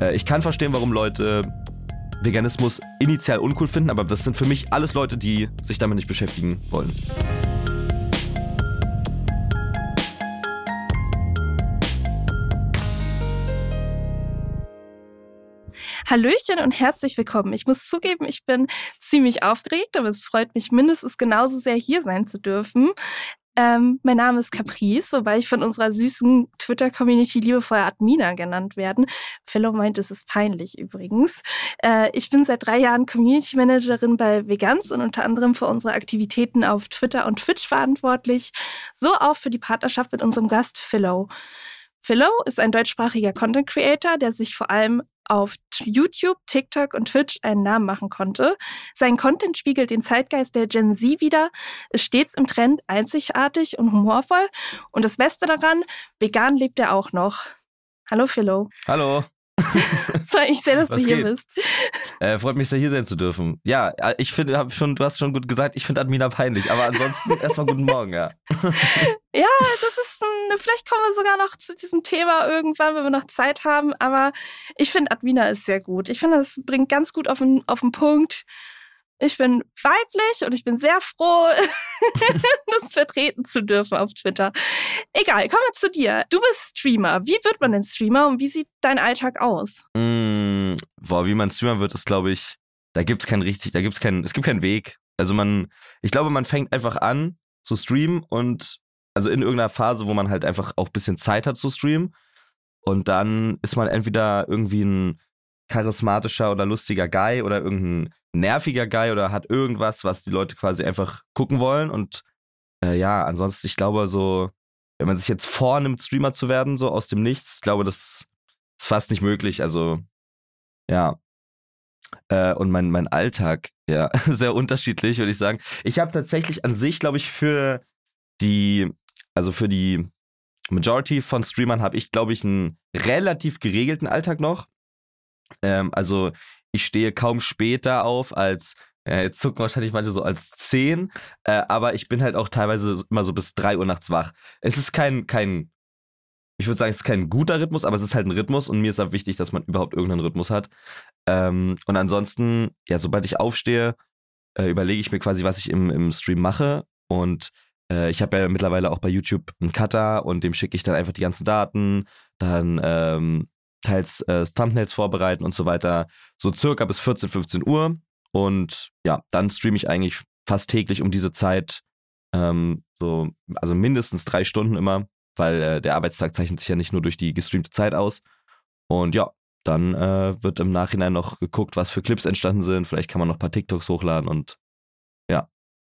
Äh, ich kann verstehen, warum Leute Veganismus initial uncool finden, aber das sind für mich alles Leute, die sich damit nicht beschäftigen wollen. Hallöchen und herzlich willkommen. Ich muss zugeben, ich bin ziemlich aufgeregt, aber es freut mich mindestens genauso sehr, hier sein zu dürfen. Ähm, mein Name ist Caprice, wobei ich von unserer süßen Twitter-Community liebevoll Admina genannt werden. Fellow meint, es ist peinlich übrigens. Äh, ich bin seit drei Jahren Community Managerin bei Vegans und unter anderem für unsere Aktivitäten auf Twitter und Twitch verantwortlich, so auch für die Partnerschaft mit unserem Gast Philo. Philo ist ein deutschsprachiger Content Creator, der sich vor allem auf YouTube, TikTok und Twitch einen Namen machen konnte. Sein Content spiegelt den Zeitgeist der Gen Z wider, ist stets im Trend einzigartig und humorvoll. Und das Beste daran, vegan lebt er auch noch. Hallo Philo. Hallo. Freut mich sehr, dass Was du hier geht? bist. Äh, freut mich sehr, hier sein zu dürfen. Ja, äh, ich finde, schon, du hast schon gut gesagt, ich finde Admina peinlich, aber ansonsten erstmal guten Morgen, ja. ja, das ist, ein, vielleicht kommen wir sogar noch zu diesem Thema irgendwann, wenn wir noch Zeit haben, aber ich finde Admina ist sehr gut. Ich finde, das bringt ganz gut auf den, auf den Punkt. Ich bin weiblich und ich bin sehr froh, das vertreten zu dürfen auf Twitter. Egal, kommen wir zu dir. Du bist Streamer. Wie wird man denn Streamer und wie sieht dein Alltag aus? Mm, boah, wie man Streamer wird, ist, glaube ich, da gibt es keinen richtig, da gibt's keinen, es gibt keinen Weg. Also man, ich glaube, man fängt einfach an zu streamen und also in irgendeiner Phase, wo man halt einfach auch ein bisschen Zeit hat zu streamen. Und dann ist man entweder irgendwie ein charismatischer oder lustiger Guy oder irgendein nerviger Guy oder hat irgendwas, was die Leute quasi einfach gucken wollen. Und äh, ja, ansonsten, ich glaube, so, wenn man sich jetzt vornimmt, Streamer zu werden, so aus dem Nichts, ich glaube, das ist fast nicht möglich. Also, ja. Äh, und mein, mein Alltag, ja, sehr unterschiedlich, würde ich sagen. Ich habe tatsächlich an sich, glaube ich, für die, also für die Majority von Streamern habe ich, glaube ich, einen relativ geregelten Alltag noch. Ähm, also ich stehe kaum später auf als, äh, jetzt zucken wahrscheinlich manche so als 10, äh, aber ich bin halt auch teilweise immer so bis 3 Uhr nachts wach. Es ist kein, kein, ich würde sagen, es ist kein guter Rhythmus, aber es ist halt ein Rhythmus und mir ist halt wichtig, dass man überhaupt irgendeinen Rhythmus hat. Ähm, und ansonsten, ja, sobald ich aufstehe, äh, überlege ich mir quasi, was ich im, im Stream mache und äh, ich habe ja mittlerweile auch bei YouTube einen Cutter und dem schicke ich dann einfach die ganzen Daten. Dann ähm, teils äh, Thumbnails vorbereiten und so weiter, so circa bis 14, 15 Uhr. Und ja, dann streame ich eigentlich fast täglich um diese Zeit, ähm, so, also mindestens drei Stunden immer, weil äh, der Arbeitstag zeichnet sich ja nicht nur durch die gestreamte Zeit aus. Und ja, dann äh, wird im Nachhinein noch geguckt, was für Clips entstanden sind. Vielleicht kann man noch ein paar TikToks hochladen und ja,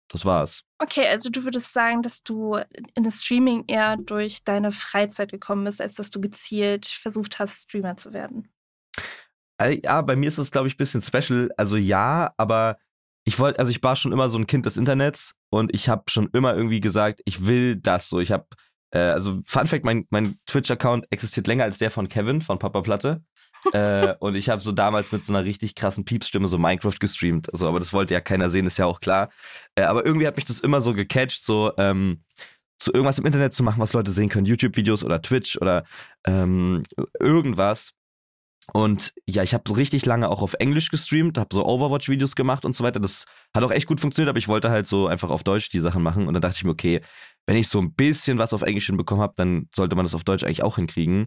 das war's. Okay, also du würdest sagen, dass du in das Streaming eher durch deine Freizeit gekommen bist, als dass du gezielt versucht hast, Streamer zu werden. Ja, bei mir ist es, glaube ich, ein bisschen special. Also ja, aber ich wollte, also ich war schon immer so ein Kind des Internets und ich habe schon immer irgendwie gesagt, ich will das so. Ich habe, äh, also Fun Fact, mein, mein Twitch-Account existiert länger als der von Kevin von Papa Platte äh, und ich habe so damals mit so einer richtig krassen Piepsstimme so Minecraft gestreamt. Also, aber das wollte ja keiner sehen, ist ja auch klar. Äh, aber irgendwie hat mich das immer so gecatcht, so ähm, zu irgendwas im Internet zu machen, was Leute sehen können. YouTube-Videos oder Twitch oder ähm, irgendwas. Und ja, ich habe so richtig lange auch auf Englisch gestreamt, habe so Overwatch-Videos gemacht und so weiter. Das hat auch echt gut funktioniert, aber ich wollte halt so einfach auf Deutsch die Sachen machen. Und dann dachte ich mir, okay, wenn ich so ein bisschen was auf Englisch hinbekommen habe, dann sollte man das auf Deutsch eigentlich auch hinkriegen.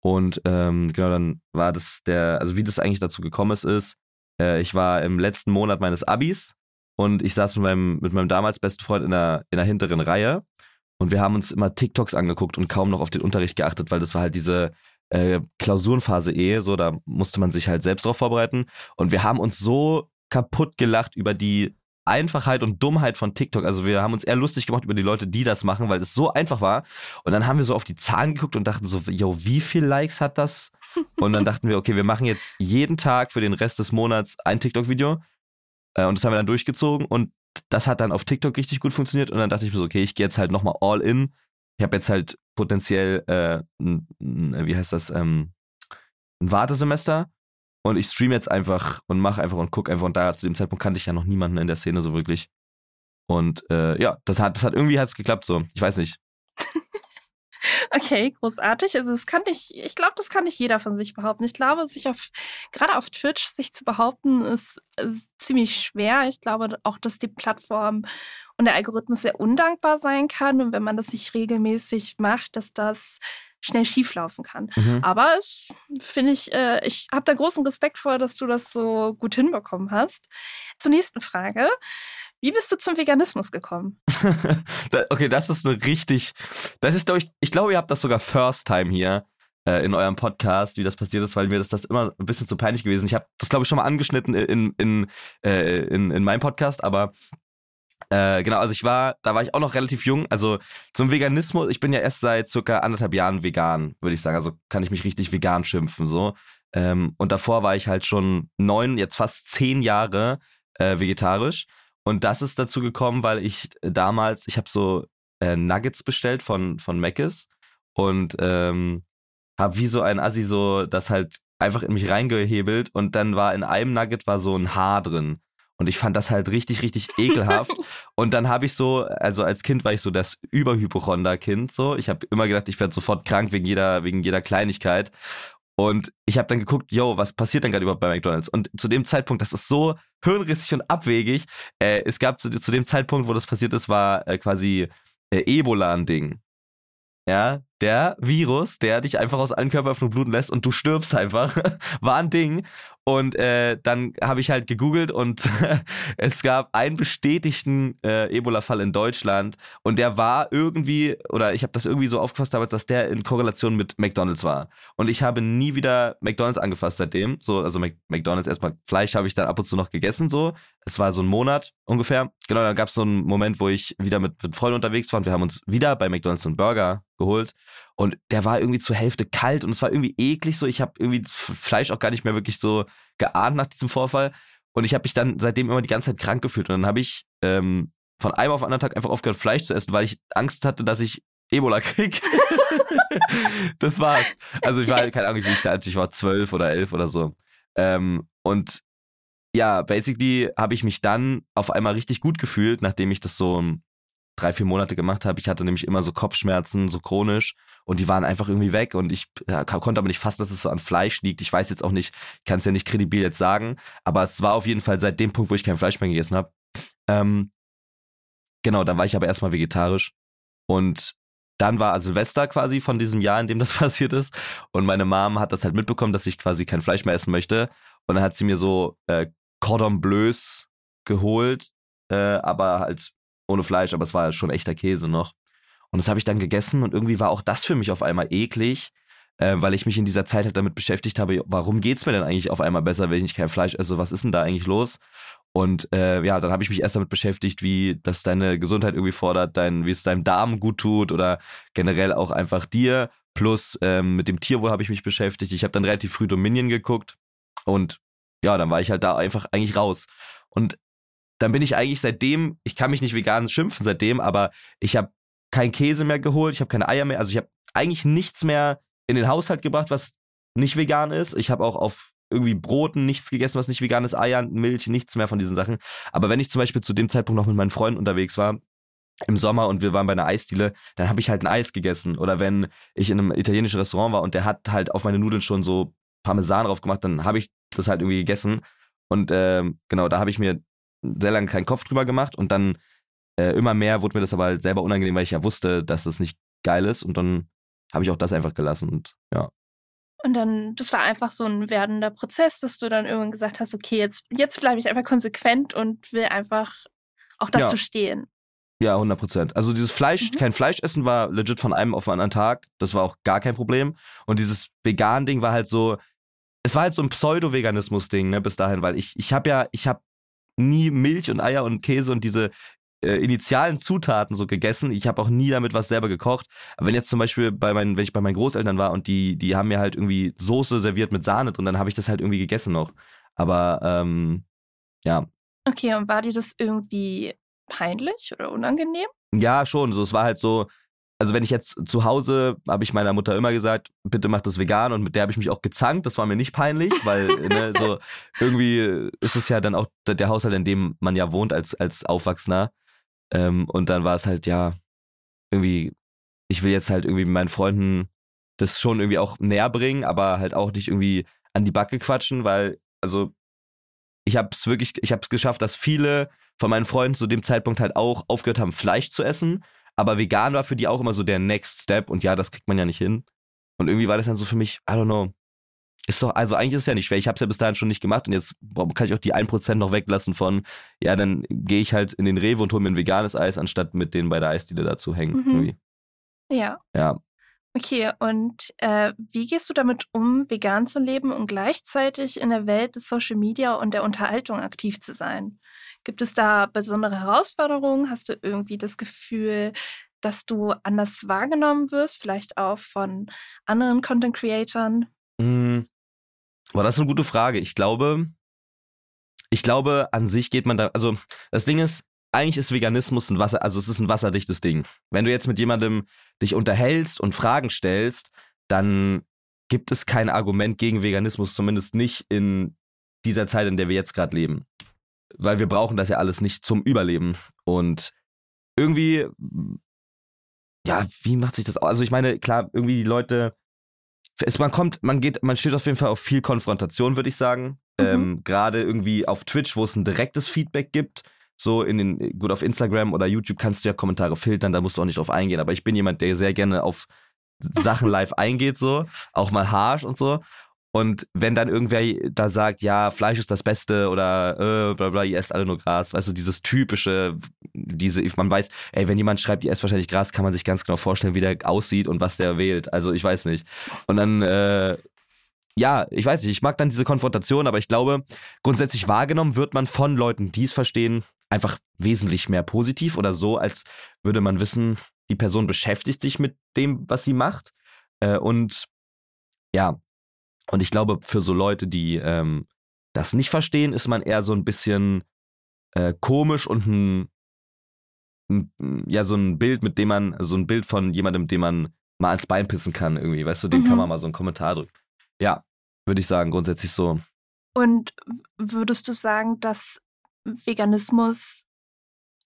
Und ähm, genau, dann war das der, also wie das eigentlich dazu gekommen ist, ist, äh, ich war im letzten Monat meines Abis und ich saß mit meinem, mit meinem damals besten Freund in der, in der hinteren Reihe und wir haben uns immer TikToks angeguckt und kaum noch auf den Unterricht geachtet, weil das war halt diese äh, Klausurenphase eh, so, da musste man sich halt selbst drauf vorbereiten. Und wir haben uns so kaputt gelacht über die Einfachheit und Dummheit von TikTok. Also wir haben uns eher lustig gemacht über die Leute, die das machen, weil es so einfach war. Und dann haben wir so auf die Zahlen geguckt und dachten so, yo, wie viel Likes hat das? Und dann dachten wir, okay, wir machen jetzt jeden Tag für den Rest des Monats ein TikTok-Video. Äh, und das haben wir dann durchgezogen und das hat dann auf TikTok richtig gut funktioniert. Und dann dachte ich mir so, okay, ich gehe jetzt halt nochmal all in. Ich habe jetzt halt potenziell, äh, wie heißt das, ähm, ein Wartesemester und ich streame jetzt einfach und mache einfach und gucke einfach. Und da zu dem Zeitpunkt kannte ich ja noch niemanden in der Szene so wirklich. Und äh, ja, das hat, das hat irgendwie hat's geklappt so. Ich weiß nicht. Okay, großartig. Also das kann nicht, ich glaube, das kann nicht jeder von sich behaupten. Ich glaube, sich auf, gerade auf Twitch sich zu behaupten, ist, ist ziemlich schwer. Ich glaube auch, dass die Plattform und der Algorithmus sehr undankbar sein kann. Und wenn man das nicht regelmäßig macht, dass das schnell schieflaufen kann. Mhm. Aber es finde ich, äh, ich habe da großen Respekt vor, dass du das so gut hinbekommen hast. Zur nächsten Frage. Wie bist du zum Veganismus gekommen? okay, das ist eine richtig, das ist, glaube ich, ich glaube, ihr habt das sogar first time hier äh, in eurem Podcast, wie das passiert ist, weil mir das, das immer ein bisschen zu peinlich gewesen. Ich habe das, glaube ich, schon mal angeschnitten in, in, äh, in, in meinem Podcast, aber äh, genau, also ich war, da war ich auch noch relativ jung. Also zum Veganismus, ich bin ja erst seit circa anderthalb Jahren vegan, würde ich sagen. Also kann ich mich richtig vegan schimpfen so. Ähm, und davor war ich halt schon neun, jetzt fast zehn Jahre äh, vegetarisch. Und das ist dazu gekommen, weil ich damals, ich habe so äh, Nuggets bestellt von, von Mc's und ähm, habe wie so ein Assi so das halt einfach in mich reingehebelt und dann war in einem Nugget war so ein Haar drin. Und ich fand das halt richtig, richtig ekelhaft. und dann habe ich so, also als Kind war ich so das Überhypochonder-Kind so. Ich habe immer gedacht, ich werde sofort krank wegen jeder, wegen jeder Kleinigkeit. Und ich habe dann geguckt, yo, was passiert denn gerade überhaupt bei McDonalds? Und zu dem Zeitpunkt, das ist so hirnrissig und abwegig. Äh, es gab zu, zu, dem Zeitpunkt, wo das passiert ist, war äh, quasi äh, Ebola ein Ding. Ja, der Virus, der dich einfach aus allen Körperöffnungen bluten lässt und du stirbst einfach, war ein Ding. Und äh, dann habe ich halt gegoogelt und es gab einen bestätigten äh, Ebola-Fall in Deutschland und der war irgendwie, oder ich habe das irgendwie so aufgefasst damals, dass der in Korrelation mit McDonalds war. Und ich habe nie wieder McDonalds angefasst seitdem. So, also McDonalds erstmal Fleisch habe ich dann ab und zu noch gegessen, so. Es war so ein Monat ungefähr. Genau, dann gab es so einen Moment, wo ich wieder mit, mit Freunden unterwegs war und wir haben uns wieder bei McDonalds einen Burger geholt. Und der war irgendwie zur Hälfte kalt und es war irgendwie eklig so. Ich habe irgendwie Fleisch auch gar nicht mehr wirklich so geahnt nach diesem Vorfall. Und ich habe mich dann seitdem immer die ganze Zeit krank gefühlt. Und dann habe ich ähm, von einem auf den anderen Tag einfach aufgehört, Fleisch zu essen, weil ich Angst hatte, dass ich Ebola krieg. das war's. Also ich war, keine Ahnung, wie ich da, ich war zwölf oder elf oder so. Ähm, und ja, basically habe ich mich dann auf einmal richtig gut gefühlt, nachdem ich das so drei, vier Monate gemacht habe. Ich hatte nämlich immer so Kopfschmerzen, so chronisch und die waren einfach irgendwie weg und ich ja, konnte aber nicht fassen, dass es so an Fleisch liegt. Ich weiß jetzt auch nicht, ich kann es ja nicht kredibil jetzt sagen, aber es war auf jeden Fall seit dem Punkt, wo ich kein Fleisch mehr gegessen habe. Ähm, genau, dann war ich aber erstmal vegetarisch und dann war Silvester quasi von diesem Jahr, in dem das passiert ist und meine Mom hat das halt mitbekommen, dass ich quasi kein Fleisch mehr essen möchte und dann hat sie mir so äh, Cordon Bleus geholt, äh, aber halt ohne Fleisch, aber es war schon echter Käse noch. Und das habe ich dann gegessen und irgendwie war auch das für mich auf einmal eklig, äh, weil ich mich in dieser Zeit halt damit beschäftigt habe, warum geht's mir denn eigentlich auf einmal besser, wenn ich kein Fleisch esse? Was ist denn da eigentlich los? Und äh, ja, dann habe ich mich erst damit beschäftigt, wie das deine Gesundheit irgendwie fordert, dein, wie es deinem Darm gut tut oder generell auch einfach dir. Plus ähm, mit dem Tierwohl habe ich mich beschäftigt. Ich habe dann relativ früh Dominion geguckt und ja, dann war ich halt da einfach eigentlich raus. Und dann bin ich eigentlich seitdem, ich kann mich nicht vegan schimpfen seitdem, aber ich habe keinen Käse mehr geholt, ich habe keine Eier mehr, also ich habe eigentlich nichts mehr in den Haushalt gebracht, was nicht vegan ist. Ich habe auch auf irgendwie Broten nichts gegessen, was nicht vegan ist, Eiern, Milch, nichts mehr von diesen Sachen. Aber wenn ich zum Beispiel zu dem Zeitpunkt noch mit meinen Freunden unterwegs war, im Sommer und wir waren bei einer Eisdiele, dann habe ich halt ein Eis gegessen. Oder wenn ich in einem italienischen Restaurant war und der hat halt auf meine Nudeln schon so Parmesan drauf gemacht, dann habe ich das halt irgendwie gegessen. Und ähm, genau, da habe ich mir sehr lange keinen Kopf drüber gemacht und dann äh, immer mehr wurde mir das aber halt selber unangenehm, weil ich ja wusste, dass das nicht geil ist und dann habe ich auch das einfach gelassen und ja. Und dann, das war einfach so ein werdender Prozess, dass du dann irgendwann gesagt hast, okay, jetzt, jetzt bleibe ich einfach konsequent und will einfach auch dazu ja. stehen. Ja, 100 Prozent. Also dieses Fleisch, mhm. kein Fleisch essen war legit von einem auf den anderen Tag. Das war auch gar kein Problem. Und dieses Vegan-Ding war halt so, es war halt so ein Pseudo-Veganismus-Ding, ne, bis dahin, weil ich, ich habe ja, ich habe nie Milch und Eier und Käse und diese äh, initialen Zutaten so gegessen. Ich habe auch nie damit was selber gekocht. Aber wenn jetzt zum Beispiel bei meinen, wenn ich bei meinen Großeltern war und die, die haben mir halt irgendwie Soße serviert mit Sahne drin, dann habe ich das halt irgendwie gegessen noch. Aber ähm, ja. Okay, und war dir das irgendwie peinlich oder unangenehm? Ja, schon. So, es war halt so, also wenn ich jetzt zu Hause, habe ich meiner Mutter immer gesagt, bitte mach das vegan und mit der habe ich mich auch gezankt, das war mir nicht peinlich, weil ne, so irgendwie ist es ja dann auch der Haushalt, in dem man ja wohnt als, als Aufwachsender ähm, und dann war es halt ja irgendwie ich will jetzt halt irgendwie mit meinen Freunden das schon irgendwie auch näher bringen, aber halt auch nicht irgendwie an die Backe quatschen, weil, also, ich habe es wirklich, ich habe es geschafft, dass viele von meinen Freunden zu dem Zeitpunkt halt auch aufgehört haben, Fleisch zu essen. Aber vegan war für die auch immer so der Next Step und ja, das kriegt man ja nicht hin. Und irgendwie war das dann so für mich, I don't know. Ist doch, also eigentlich ist es ja nicht schwer. Ich habe es ja bis dahin schon nicht gemacht und jetzt kann ich auch die 1% noch weglassen von, ja, dann gehe ich halt in den Rewe und hole mir ein veganes Eis, anstatt mit denen bei der Eisdiele dazu hängen. Mhm. Ja. Ja. Okay, und äh, wie gehst du damit um, vegan zu leben und gleichzeitig in der Welt des Social Media und der Unterhaltung aktiv zu sein? Gibt es da besondere Herausforderungen? Hast du irgendwie das Gefühl, dass du anders wahrgenommen wirst, vielleicht auch von anderen Content Creatern? Mm. Boah, das ist eine gute Frage. Ich glaube, ich glaube, an sich geht man da, also das Ding ist, eigentlich ist Veganismus ein Wasser, also es ist ein wasserdichtes Ding. Wenn du jetzt mit jemandem dich unterhältst und Fragen stellst, dann gibt es kein Argument gegen Veganismus, zumindest nicht in dieser Zeit, in der wir jetzt gerade leben. Weil wir brauchen das ja alles nicht zum Überleben. Und irgendwie, ja, wie macht sich das aus? Also ich meine, klar, irgendwie die Leute, es, man kommt, man geht, man steht auf jeden Fall auf viel Konfrontation, würde ich sagen. Mhm. Ähm, Gerade irgendwie auf Twitch, wo es ein direktes Feedback gibt. So in den, gut, auf Instagram oder YouTube kannst du ja Kommentare filtern, da musst du auch nicht drauf eingehen. Aber ich bin jemand, der sehr gerne auf Sachen live eingeht, so, auch mal harsh und so. Und wenn dann irgendwer da sagt, ja, Fleisch ist das Beste oder äh, bla bla, ihr esst alle nur Gras, weißt du, dieses typische, diese, man weiß, ey, wenn jemand schreibt, ihr esst wahrscheinlich Gras, kann man sich ganz genau vorstellen, wie der aussieht und was der wählt. Also ich weiß nicht. Und dann, äh, ja, ich weiß nicht, ich mag dann diese Konfrontation, aber ich glaube, grundsätzlich wahrgenommen wird man von Leuten, die es verstehen, einfach wesentlich mehr positiv oder so, als würde man wissen, die Person beschäftigt sich mit dem, was sie macht. Äh, und ja, und ich glaube, für so Leute, die ähm, das nicht verstehen, ist man eher so ein bisschen äh, komisch und ein, ein, ja, so ein Bild, mit dem man, so ein Bild von jemandem, dem man mal ans Bein pissen kann, irgendwie, weißt du, dem Mhm. kann man mal so einen Kommentar drücken. Ja, würde ich sagen, grundsätzlich so. Und würdest du sagen, dass Veganismus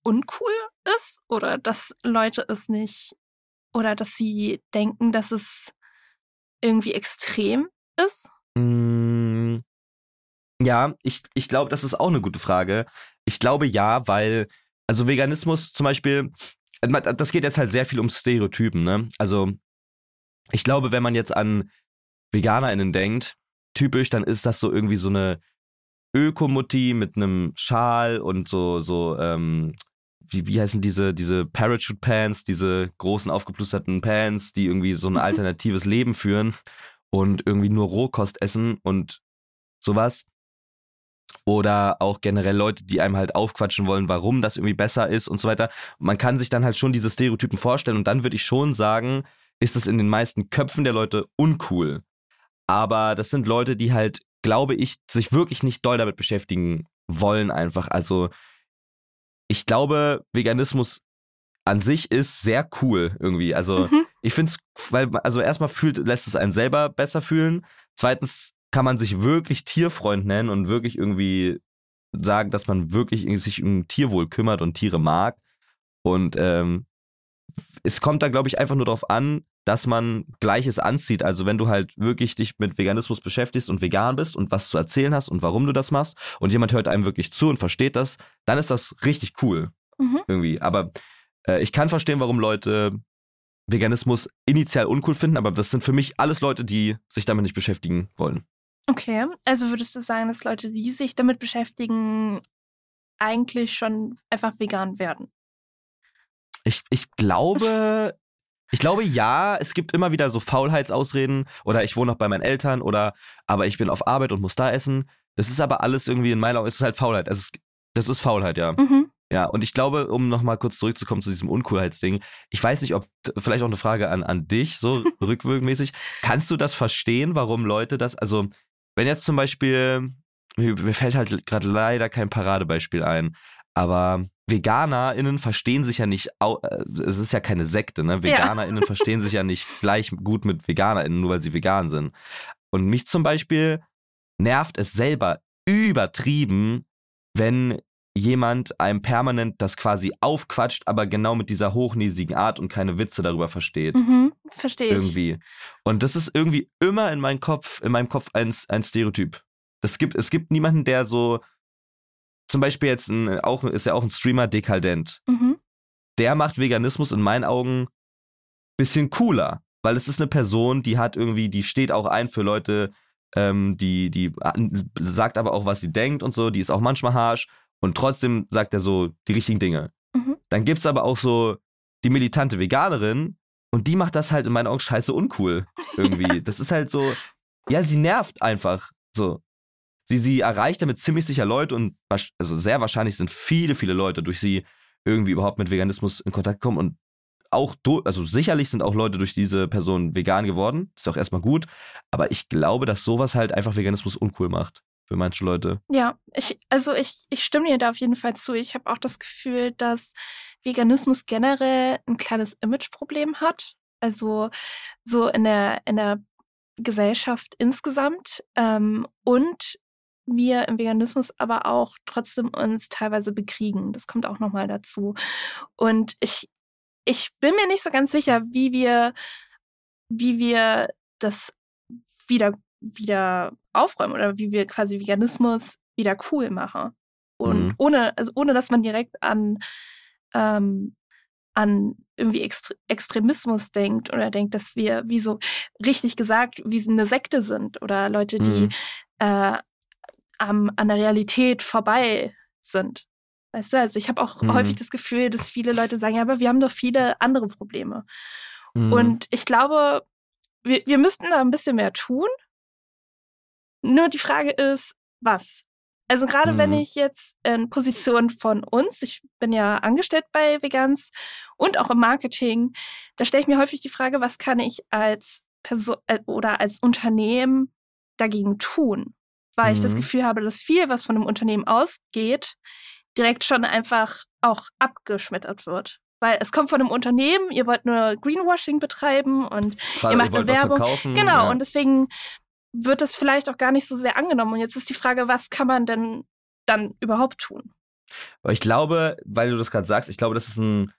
uncool ist oder dass Leute es nicht oder dass sie denken, dass es irgendwie extrem ist? Mm, Ja, ich, ich glaube, das ist auch eine gute Frage. Ich glaube ja, weil, also Veganismus zum Beispiel, das geht jetzt halt sehr viel um Stereotypen, ne? Also, ich glaube, wenn man jetzt an VeganerInnen denkt, typisch, dann ist das so irgendwie so eine Ökomutti mit einem Schal und so, so, ähm, wie, wie heißen diese, diese Parachute Pants, diese großen aufgeplusterten Pants, die irgendwie so ein Mhm. alternatives Leben führen und irgendwie nur Rohkost essen und sowas. Oder auch generell Leute, die einem halt aufquatschen wollen, warum das irgendwie besser ist und so weiter. Man kann sich dann halt schon diese Stereotypen vorstellen und dann würde ich schon sagen, ist es in den meisten Köpfen der Leute uncool. Aber das sind Leute, die halt, glaube ich, sich wirklich nicht doll damit beschäftigen wollen einfach. Also ich glaube, Veganismus an sich ist sehr cool irgendwie. Also Mhm. ich finde es, weil, also erstmal fühlt, lässt es einen selber besser fühlen. Zweitens kann man sich wirklich Tierfreund nennen und wirklich irgendwie sagen, dass man wirklich sich um Tierwohl kümmert und Tiere mag. Und ähm, es kommt da, glaube ich, einfach nur darauf an, dass man Gleiches anzieht. Also wenn du halt wirklich dich mit Veganismus beschäftigst und vegan bist und was zu erzählen hast und warum du das machst und jemand hört einem wirklich zu und versteht das, dann ist das richtig cool Mhm. irgendwie. Aber äh, ich kann verstehen, warum Leute Veganismus initial uncool finden, aber das sind für mich alles Leute, die sich damit nicht beschäftigen wollen. Okay, also würdest du sagen, dass Leute, die sich damit beschäftigen, eigentlich schon einfach vegan werden? Ich, ich glaube, ich glaube ja, es gibt immer wieder so Faulheitsausreden oder ich wohne noch bei meinen Eltern oder aber ich bin auf Arbeit und muss da essen. Das ist aber alles irgendwie in meiner Augen, es ist halt Faulheit. Es ist, das ist Faulheit, ja. Mhm. Ja, und ich glaube, um nochmal kurz zurückzukommen zu diesem Uncoolheitsding, ich weiß nicht, ob, vielleicht auch eine Frage an, an dich, so rückwirkmäßig, kannst du das verstehen, warum Leute das, also, wenn jetzt zum Beispiel, mir, mir fällt halt gerade leider kein Paradebeispiel ein, aber VeganerInnen verstehen sich ja nicht, äh, es ist ja keine Sekte, ne? Ja. VeganerInnen verstehen sich ja nicht gleich gut mit VeganerInnen, nur weil sie vegan sind. Und mich zum Beispiel nervt es selber übertrieben, wenn jemand einem permanent das quasi aufquatscht, aber genau mit dieser hochnäsigen Art und keine Witze darüber versteht. Mhm, verstehe ich. Irgendwie. Und das ist irgendwie immer in meinem Kopf, in meinem Kopf ein, ein Stereotyp. Das gibt, es gibt niemanden, der so, zum Beispiel jetzt ein, auch, ist ja auch ein Streamer dekadent. Mhm. Der macht Veganismus in meinen Augen bisschen cooler, weil es ist eine Person, die hat irgendwie, die steht auch ein für Leute, ähm, die, die sagt aber auch, was sie denkt und so, die ist auch manchmal harsh und trotzdem sagt er so die richtigen Dinge. Mhm. Dann gibt es aber auch so die militante Veganerin und die macht das halt in meinen Augen scheiße uncool irgendwie. das ist halt so, ja, sie nervt einfach so. Sie, sie erreicht damit ziemlich sicher Leute und also sehr wahrscheinlich sind viele, viele Leute durch sie irgendwie überhaupt mit Veganismus in Kontakt gekommen und auch, also sicherlich sind auch Leute durch diese Person vegan geworden. Ist auch erstmal gut. Aber ich glaube, dass sowas halt einfach Veganismus uncool macht für manche Leute. Ja, ich, also ich, ich stimme dir da auf jeden Fall zu. Ich habe auch das Gefühl, dass Veganismus generell ein kleines Imageproblem hat. Also so in der, in der Gesellschaft insgesamt. Ähm, und wir im Veganismus aber auch trotzdem uns teilweise bekriegen. Das kommt auch nochmal dazu. Und ich, ich bin mir nicht so ganz sicher, wie wir, wie wir das wieder, wieder aufräumen oder wie wir quasi Veganismus wieder cool machen. Und mhm. ohne, also ohne dass man direkt an, ähm, an irgendwie Extre Extremismus denkt oder denkt, dass wir, wie so richtig gesagt, wie eine Sekte sind oder Leute, die mhm. äh, am, an der Realität vorbei sind. Weißt du, also ich habe auch mhm. häufig das Gefühl, dass viele Leute sagen, ja, aber wir haben doch viele andere Probleme. Mhm. Und ich glaube, wir, wir müssten da ein bisschen mehr tun. Nur die Frage ist, was? Also gerade mhm. wenn ich jetzt in Position von uns, ich bin ja angestellt bei Vegans und auch im Marketing, da stelle ich mir häufig die Frage, was kann ich als Person äh, oder als Unternehmen dagegen tun? Weil ich das mhm. Gefühl habe, dass viel, was von einem Unternehmen ausgeht, direkt schon einfach auch abgeschmettert wird. Weil es kommt von einem Unternehmen, ihr wollt nur Greenwashing betreiben und Gerade, ihr macht ihr eine Werbung. Genau, ja. und deswegen wird das vielleicht auch gar nicht so sehr angenommen. Und jetzt ist die Frage, was kann man denn dann überhaupt tun? Ich glaube, weil du das gerade sagst, ich glaube, das ist ein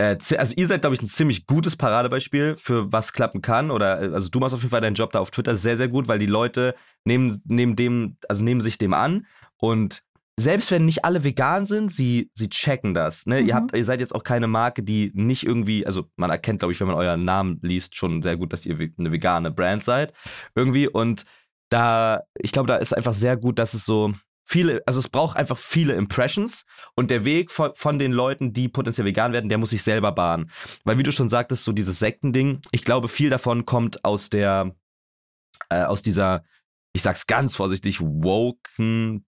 also ihr seid, glaube ich, ein ziemlich gutes Paradebeispiel für was klappen kann. Oder äh, also du machst auf jeden Fall deinen Job da auf Twitter sehr, sehr gut, weil die Leute nehmen, nehmen dem, also nehmen sich dem an und selbst wenn nicht alle vegan sind, sie, sie checken das. Ne? Mhm. Ihr, habt, ihr seid jetzt auch keine Marke, die nicht irgendwie, also man erkennt, glaube ich, wenn man euren Namen liest, schon sehr gut, dass ihr eine vegane Brand seid. Irgendwie. Und da, ich glaube, da ist einfach sehr gut, dass es so viele, also es braucht einfach viele Impressions und der Weg von, von den Leuten, die potenziell vegan werden, der muss sich selber bahnen. Weil wie du schon sagtest, so dieses Sektending, ich glaube, viel davon kommt aus der, äh, aus dieser, ich sag's ganz vorsichtig, woken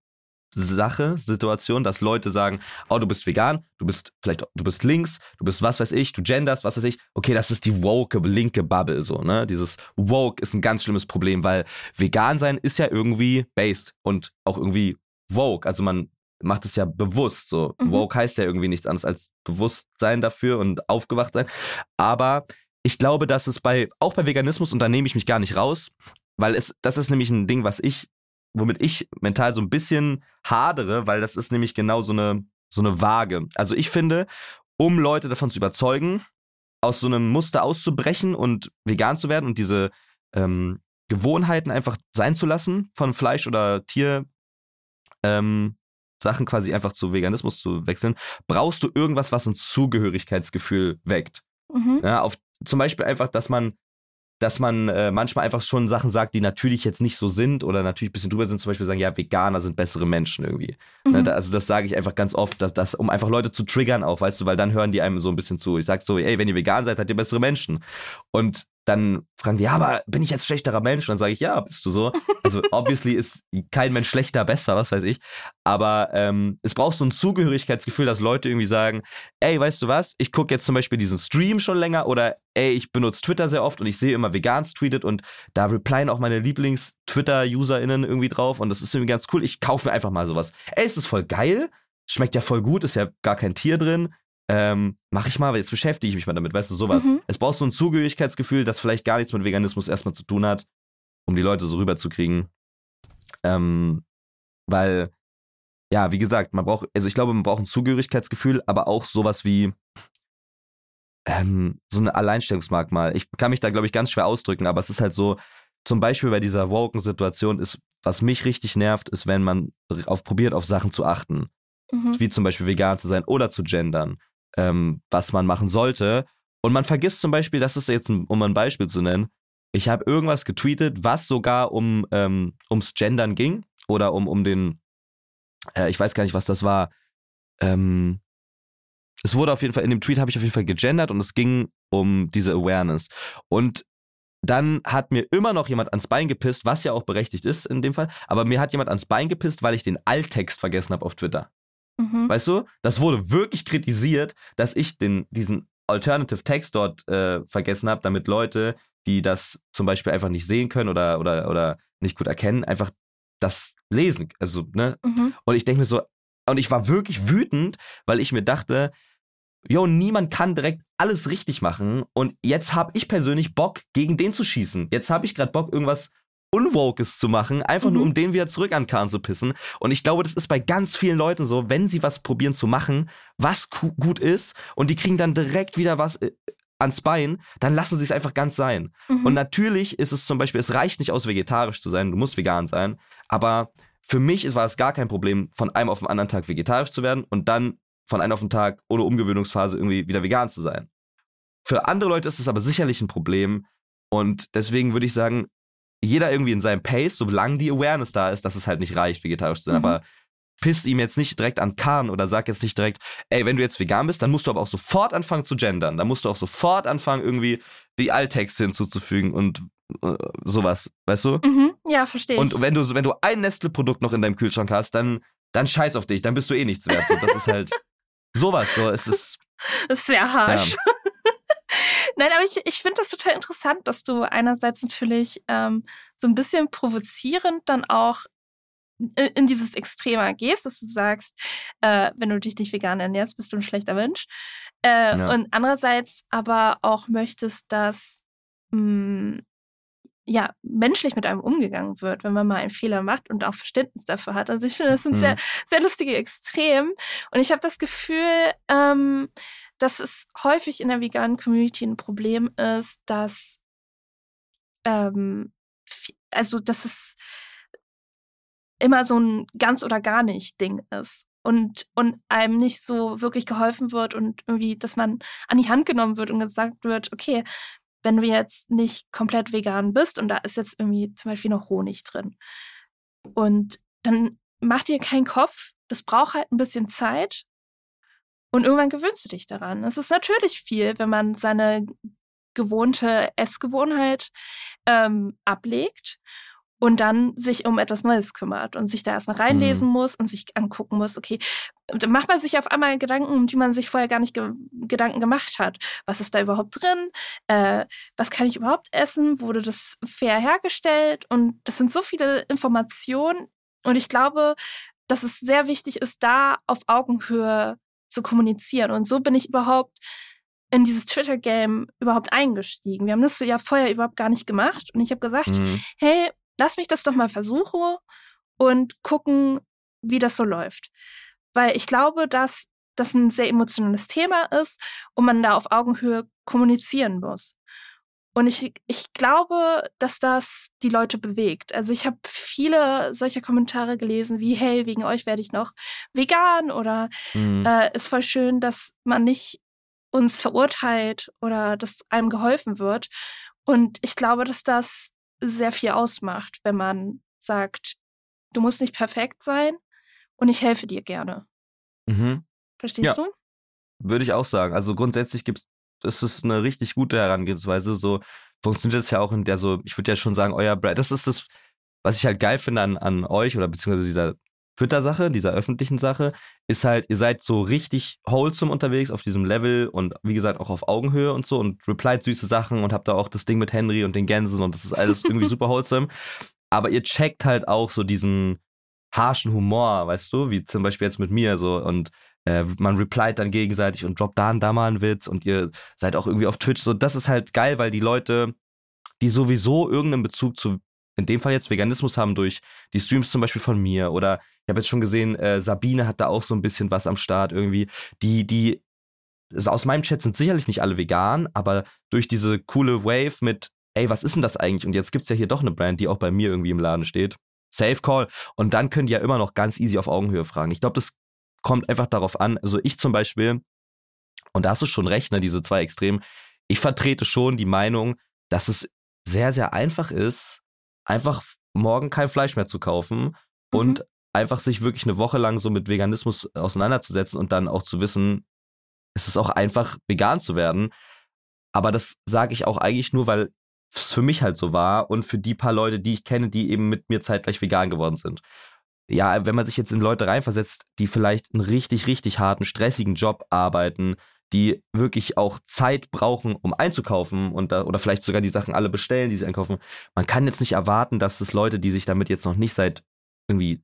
Sache, Situation, dass Leute sagen, oh, du bist vegan, du bist vielleicht, du bist links, du bist was weiß ich, du genderst, was weiß ich. Okay, das ist die woke, linke Bubble, so, ne? Dieses woke ist ein ganz schlimmes Problem, weil vegan sein ist ja irgendwie based und auch irgendwie woke. Also man macht es ja bewusst, so. Mhm. Woke heißt ja irgendwie nichts anderes als Bewusstsein dafür und aufgewacht sein. Aber ich glaube, dass es bei, auch bei Veganismus, und da nehme ich mich gar nicht raus, weil es, das ist nämlich ein Ding, was ich womit ich mental so ein bisschen hadere, weil das ist nämlich genau so eine, so eine Waage. Also ich finde, um Leute davon zu überzeugen, aus so einem Muster auszubrechen und vegan zu werden und diese ähm, Gewohnheiten einfach sein zu lassen von Fleisch oder Tier, ähm, Sachen quasi einfach zu Veganismus zu wechseln, brauchst du irgendwas, was ein Zugehörigkeitsgefühl weckt. Mhm. Ja, auf, zum Beispiel einfach, dass man dass man äh, manchmal einfach schon Sachen sagt, die natürlich jetzt nicht so sind oder natürlich ein bisschen drüber sind, zum Beispiel sagen, ja, Veganer sind bessere Menschen irgendwie. Ne, mhm. Ne, also das sage ich einfach ganz oft, dass, dass, um einfach Leute zu triggern auch, weißt du, weil dann hören die einem so ein bisschen zu. Ich sag so, ey, wenn ihr vegan seid, seid ihr bessere Menschen. Und dann fragen die, ja, aber bin ich jetzt schlechterer Mensch? Und dann sage ich, ja, bist du so. Also obviously ist kein Mensch schlechter, besser, was weiß ich. Aber ähm, es braucht so ein Zugehörigkeitsgefühl, dass Leute irgendwie sagen, ey, weißt du was, ich gucke jetzt zum Beispiel diesen Stream schon länger oder ey, ich benutze Twitter sehr oft und ich sehe immer Vegans tweetet und da replyen auch meine Lieblings-Twitter-UserInnen irgendwie drauf und das ist irgendwie ganz cool. Ich kaufe mir einfach mal sowas. Ey, es ist voll geil, schmeckt ja voll gut, ist ja gar kein Tier drin ähm, mach ich mal, jetzt beschäftige ich mich mal damit, weißt du, sowas. Mhm. Es braucht so ein Zugehörigkeitsgefühl, das vielleicht gar nichts mit Veganismus erstmal zu tun hat, um die Leute so rüberzukriegen. Ähm, weil ja, wie gesagt, man braucht, also ich glaube, man braucht ein Zugehörigkeitsgefühl, aber auch sowas wie ähm, so ein Alleinstellungsmerkmal. Ich kann mich da, glaube ich, ganz schwer ausdrücken, aber es ist halt so, zum Beispiel bei dieser Woken-Situation ist, was mich richtig nervt, ist, wenn man auf, probiert, auf Sachen zu achten. Mhm. Wie zum Beispiel vegan zu sein oder zu gendern, ähm, was man machen sollte. Und man vergisst zum Beispiel, das ist jetzt, ein, um ein Beispiel zu nennen, ich habe irgendwas getweetet, was sogar um, ähm, ums Gendern ging oder um, um den, äh, ich weiß gar nicht, was das war. Ähm, es wurde auf jeden Fall, in dem Tweet habe ich auf jeden Fall gegendert und es ging um diese Awareness. Und dann hat mir immer noch jemand ans Bein gepisst, was ja auch berechtigt ist in dem Fall, aber mir hat jemand ans Bein gepisst, weil ich den Alttext vergessen habe auf Twitter. Mhm. Weißt du, das wurde wirklich kritisiert, dass ich den, diesen Alternative Text dort äh, vergessen habe, damit Leute, die das zum Beispiel einfach nicht sehen können oder, oder, oder nicht gut erkennen, einfach das lesen. Also, ne? Mhm. Und ich denke mir so, und ich war wirklich wütend, weil ich mir dachte, yo, niemand kann direkt alles richtig machen und jetzt habe ich persönlich Bock, gegen den zu schießen. Jetzt habe ich gerade Bock, irgendwas Unwokes zu machen, einfach mhm. nur um den wieder zurück an Kahn zu pissen. Und ich glaube, das ist bei ganz vielen Leuten so, wenn sie was probieren zu machen, was gut ist und die kriegen dann direkt wieder was äh, ans Bein, dann lassen sie es einfach ganz sein. Mhm. Und natürlich ist es zum Beispiel, es reicht nicht aus, vegetarisch zu sein, du musst vegan sein, aber für mich war es gar kein Problem, von einem auf den anderen Tag vegetarisch zu werden und dann von einem auf den Tag ohne Umgewöhnungsphase irgendwie wieder vegan zu sein. Für andere Leute ist es aber sicherlich ein Problem und deswegen würde ich sagen, jeder irgendwie in seinem Pace, solange die Awareness da ist, dass es halt nicht reicht, vegetarisch zu sein. Mhm. Aber piss ihm jetzt nicht direkt an Kahn oder sag jetzt nicht direkt, ey, wenn du jetzt vegan bist, dann musst du aber auch sofort anfangen zu gendern. Dann musst du auch sofort anfangen, irgendwie die Alttexte hinzuzufügen und äh, sowas, weißt du? Mhm, ja, verstehe. Und wenn du, wenn du ein Nestle-Produkt noch in deinem Kühlschrank hast, dann, dann scheiß auf dich, dann bist du eh nichts wert. So, das ist halt sowas. So, es ist. Das ist sehr harsh. Ja. Nein, aber ich, ich finde das total interessant, dass du einerseits natürlich ähm, so ein bisschen provozierend dann auch in dieses Extreme gehst, dass du sagst, äh, wenn du dich nicht vegan ernährst, bist du ein schlechter Mensch. Äh, ja. Und andererseits aber auch möchtest, dass mh, mm, ja, menschlich mit einem umgegangen wird, wenn man mal einen Fehler macht und auch Verständnis dafür hat. Also ich finde, das sind mhm. sehr, sehr lustige Extrem. Und ich habe das Gefühl, ähm, dass es häufig in der veganen Community ein Problem ist, dass ähm, also dass es immer so ein ganz oder gar nicht Ding ist und und einem nicht so wirklich geholfen wird und irgendwie, dass man an die Hand genommen wird und gesagt wird, okay, wenn du jetzt nicht komplett vegan bist und da ist jetzt irgendwie zum Beispiel noch Honig drin und dann mach dir keinen Kopf, das braucht halt ein bisschen Zeit und irgendwann gewöhnst du dich daran. Es ist natürlich viel, wenn man seine gewohnte Essgewohnheit ähm, ablegt und dann sich um etwas Neues kümmert und sich da erstmal reinlesen mhm. muss und sich angucken muss, okay, dann macht man sich auf einmal Gedanken, um die man sich vorher gar nicht ge Gedanken gemacht hat. Was ist da überhaupt drin? Äh, was kann ich überhaupt essen? Wurde das fair hergestellt? Und das sind so viele Informationen. Und ich glaube, dass es sehr wichtig ist, da auf Augenhöhe zu kommunizieren. Und so bin ich überhaupt in dieses Twitter-Game überhaupt eingestiegen. Wir haben das ja vorher überhaupt gar nicht gemacht. Und ich habe gesagt, mhm. hey, lass mich das doch mal versuchen und gucken, wie das so läuft. Weil ich glaube, dass das ein sehr emotionales Thema ist und man da auf Augenhöhe kommunizieren muss. Und ich, ich glaube, dass das die Leute bewegt. Also ich habe viele solcher Kommentare gelesen, wie, hey, wegen euch werde ich noch vegan oder mhm. äh, ist voll schön, dass man nicht uns verurteilt oder dass einem geholfen wird. Und ich glaube, dass das sehr viel ausmacht, wenn man sagt, du musst nicht perfekt sein und ich helfe dir gerne. Mhm. Verstehst ja. du? Würde ich auch sagen. Also grundsätzlich gibt es ist eine richtig gute Herangehensweise. So funktioniert es ja auch in der so, ich würde ja schon sagen, euer Brand. Das ist das, was ich halt geil finde an, an euch oder beziehungsweise dieser Twitter-Sache, dieser öffentlichen Sache, ist halt, ihr seid so richtig wholesome unterwegs auf diesem Level und wie gesagt auch auf Augenhöhe und so und replied süße Sachen und habt da auch das Ding mit Henry und den Gänsen und das ist alles irgendwie super wholesome. Aber ihr checkt halt auch so diesen harschen Humor, weißt du, wie zum Beispiel jetzt mit mir so und äh, man replied dann gegenseitig und droppt da und da mal einen Witz und ihr seid auch irgendwie auf Twitch so. Das ist halt geil, weil die Leute, die sowieso irgendeinen Bezug zu in dem Fall jetzt Veganismus haben durch die Streams zum Beispiel von mir oder ich habe jetzt schon gesehen, äh, Sabine hat da auch so ein bisschen was am Start irgendwie. Die, die, also aus meinem Chat sind sicherlich nicht alle vegan, aber durch diese coole Wave mit, ey, was ist denn das eigentlich? Und jetzt gibt's ja hier doch eine Brand, die auch bei mir irgendwie im Laden steht. Safe Call. Und dann könnt ihr ja immer noch ganz easy auf Augenhöhe fragen. Ich glaube, das kommt einfach darauf an. Also ich zum Beispiel, und da hast du schon recht, ne, diese zwei Extremen, ich vertrete schon die Meinung, dass es sehr, sehr einfach ist, einfach morgen kein Fleisch mehr zu kaufen mhm. und einfach sich wirklich eine Woche lang so mit Veganismus auseinanderzusetzen und dann auch zu wissen, es ist auch einfach vegan zu werden. Aber das sage ich auch eigentlich nur, weil es für mich halt so war und für die paar Leute, die ich kenne, die eben mit mir zeitgleich vegan geworden sind. Ja, wenn man sich jetzt in Leute reinversetzt, die vielleicht einen richtig, richtig harten, stressigen Job arbeiten, die wirklich auch Zeit brauchen, um einzukaufen und da, oder vielleicht sogar die Sachen alle bestellen, die sie einkaufen. Man kann jetzt nicht erwarten, dass es Leute, die sich damit jetzt noch nicht seit irgendwie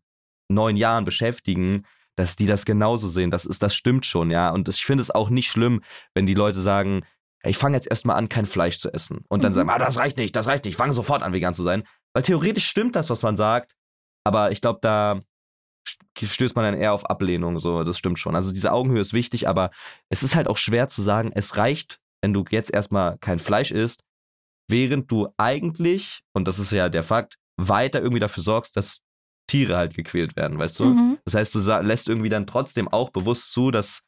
neun Jahren beschäftigen, dass die das genauso sehen. Das ist, das stimmt schon, ja. Und ich finde es auch nicht schlimm, wenn die Leute sagen, ich fange jetzt erstmal an, kein Fleisch zu essen. Und dann mhm. sagen, ah, das reicht nicht, das reicht nicht, ich fange sofort an, vegan zu sein. Weil theoretisch stimmt das, was man sagt, aber ich glaube, da stößt man dann eher auf Ablehnung, so, das stimmt schon. Also diese Augenhöhe ist wichtig, aber es ist halt auch schwer zu sagen, es reicht, wenn du jetzt erstmal kein Fleisch isst, während du eigentlich, und das ist ja der Fakt, weiter irgendwie dafür sorgst, dass Tiere halt gequält werden, weißt du? Mhm. Das heißt, du lässt irgendwie dann trotzdem auch bewusst zu, dass,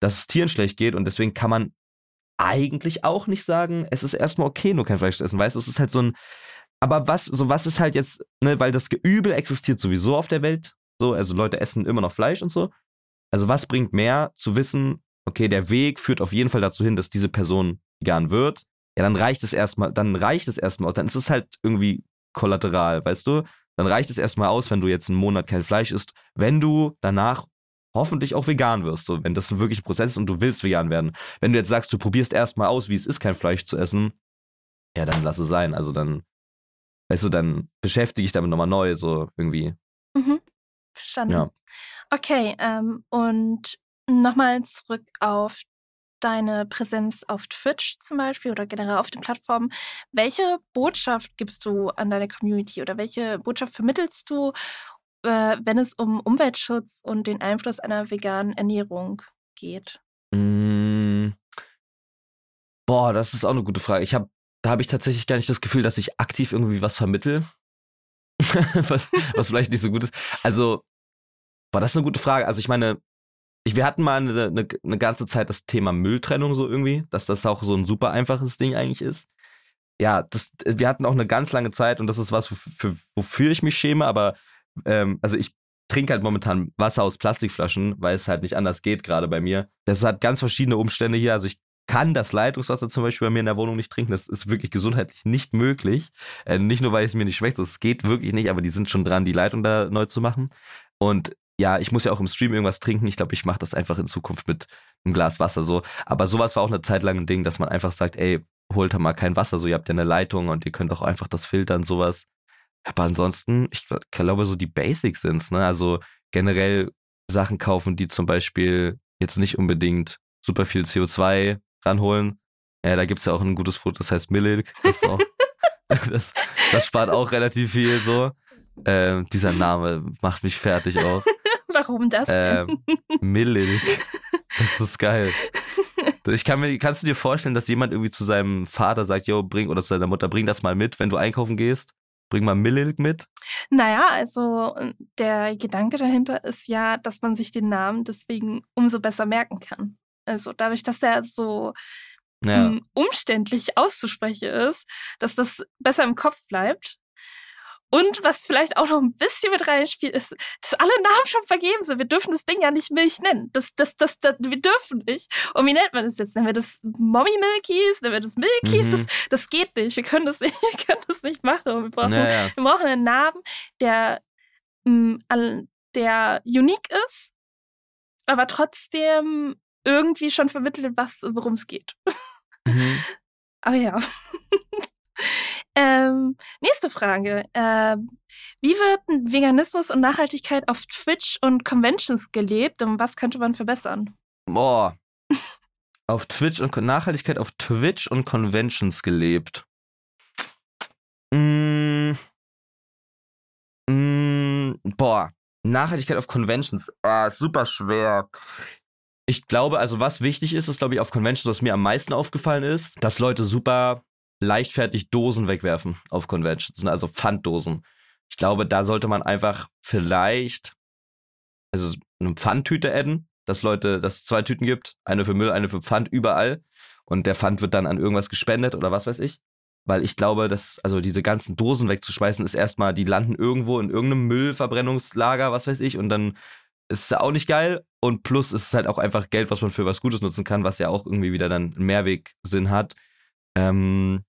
dass es Tieren schlecht geht und deswegen kann man eigentlich auch nicht sagen, es ist erstmal okay, nur kein Fleisch zu essen, weißt du? Es ist halt so ein, aber was, so was ist halt jetzt, ne, weil das Übel existiert sowieso auf der Welt, so, also Leute essen immer noch Fleisch und so. Also was bringt mehr zu wissen, okay, der Weg führt auf jeden Fall dazu hin, dass diese Person vegan wird. Ja, dann reicht es erstmal, dann reicht es erstmal, dann ist es halt irgendwie kollateral, weißt du? Dann reicht es erstmal aus, wenn du jetzt einen Monat kein Fleisch isst, wenn du danach hoffentlich auch vegan wirst, so, wenn das ein wirklicher Prozess ist und du willst vegan werden. Wenn du jetzt sagst, du probierst erstmal aus, wie es ist, kein Fleisch zu essen, ja, dann lass es sein. Also dann, weißt du, dann beschäftige ich damit nochmal neu, so irgendwie. Mhm. Verstanden. Ja. Okay, ähm, und nochmal zurück auf deine Präsenz auf Twitch zum Beispiel oder generell auf den Plattformen. Welche Botschaft gibst du an deine Community oder welche Botschaft vermittelst du, äh, wenn es um Umweltschutz und den Einfluss einer veganen Ernährung geht? Mm. Boah, das ist auch eine gute Frage. Ich habe, da habe ich tatsächlich gar nicht das Gefühl, dass ich aktiv irgendwie was vermittel. was, was vielleicht nicht so gut ist. Also, boah, das eine gute Frage. Also ich meine, ich, wir hatten mal eine, eine, eine, ganze Zeit das Thema Mülltrennung so irgendwie, dass das auch so ein super einfaches Ding eigentlich ist. Ja, das, wir hatten auch eine ganz lange Zeit und das ist was, wofür, wofür ich mich schäme, aber ähm, also ich trinke halt momentan Wasser aus Plastikflaschen, weil es halt nicht anders geht gerade bei mir. Das hat ganz verschiedene Umstände hier. Also ich kann das Leitungswasser zum Beispiel bei mir in der Wohnung nicht trinken. Das ist wirklich gesundheitlich nicht möglich. Äh, nicht nur, weil es mir nicht schmeckt, es geht wirklich nicht, aber die sind schon dran, die Leitung da neu zu machen. Und ja, ich muss ja auch im Stream irgendwas trinken. Ich glaube, ich mache das einfach in Zukunft mit einem Glas Wasser so. Aber sowas war auch eine Zeit lang ein Ding, dass man einfach sagt, ey, holt da mal kein Wasser, so ihr habt ja eine Leitung und ihr könnt auch einfach das filtern, sowas. Aber ansonsten, ich glaube, so die Basics sind's, ne? Also generell Sachen kaufen, die zum Beispiel jetzt nicht unbedingt super viel CO2 ranholen. Ja, da gibt's ja auch ein gutes Produkt, das heißt Milk. Das, das, das, spart auch relativ viel so. Ähm, dieser Name macht mich fertig auch. Warum das? Ähm, Milk. Das ist geil. Ich kann mir, kannst du dir vorstellen, dass jemand irgendwie zu seinem Vater sagt, yo, bring, oder zu seiner Mutter, bring das mal mit, wenn du einkaufen gehst? Bring mal Milk mit? Naja, also der Gedanke dahinter ist ja, dass man sich den Namen deswegen umso besser merken kann. Also dadurch, dass er so ja. um, umständlich auszusprechen ist, dass das besser im Kopf bleibt. Und was vielleicht auch noch ein bisschen mit reinspielt, ist, dass alle Namen schon vergeben sind. Wir dürfen das Ding ja nicht Milch nennen. Das, das, das, das, wir dürfen nicht. Und wie nennt man das jetzt? Nennen wir das Mommy Milkies? Nennen wir das Milkies? Mhm. Das, das geht nicht. Wir können das nicht, wir können das nicht machen. Wir brauchen, ja, ja. wir brauchen einen Namen, der, mm, der unique ist, aber trotzdem irgendwie schon vermittelt, was, worum es geht. Mhm. Aber ja. ähm, nächste Frage. Ähm, wie wird Veganismus und Nachhaltigkeit auf Twitch und Conventions gelebt und was könnte man verbessern? Boah. auf Twitch und Nachhaltigkeit auf Twitch und Conventions gelebt. Mm, Mm, boah, Nachhaltigkeit auf Conventions, ah, super schwer. Ich glaube, also was wichtig ist, ist, glaube ich, auf Conventions, was mir am meisten aufgefallen ist, dass Leute super leichtfertig Dosen wegwerfen auf Conventions, ne, also Pfanddosen. Ich glaube, da sollte man einfach vielleicht, also eine Pfandtüte adden, dass Leute, dass es zwei Tüten gibt, eine für Müll, eine für Pfand, überall. Und der Pfand wird dann an irgendwas gespendet oder was weiß ich. Weil ich glaube, dass, also diese ganzen Dosen wegzuschmeißen, ist erstmal, die landen irgendwo in irgendeinem Müllverbrennungslager, was weiß ich, und dann ist auch nicht geil. Und plus ist es halt auch einfach Geld, was man für was Gutes nutzen kann, was ja auch irgendwie wieder dann einen Mehrwegsinn hat. Ähm,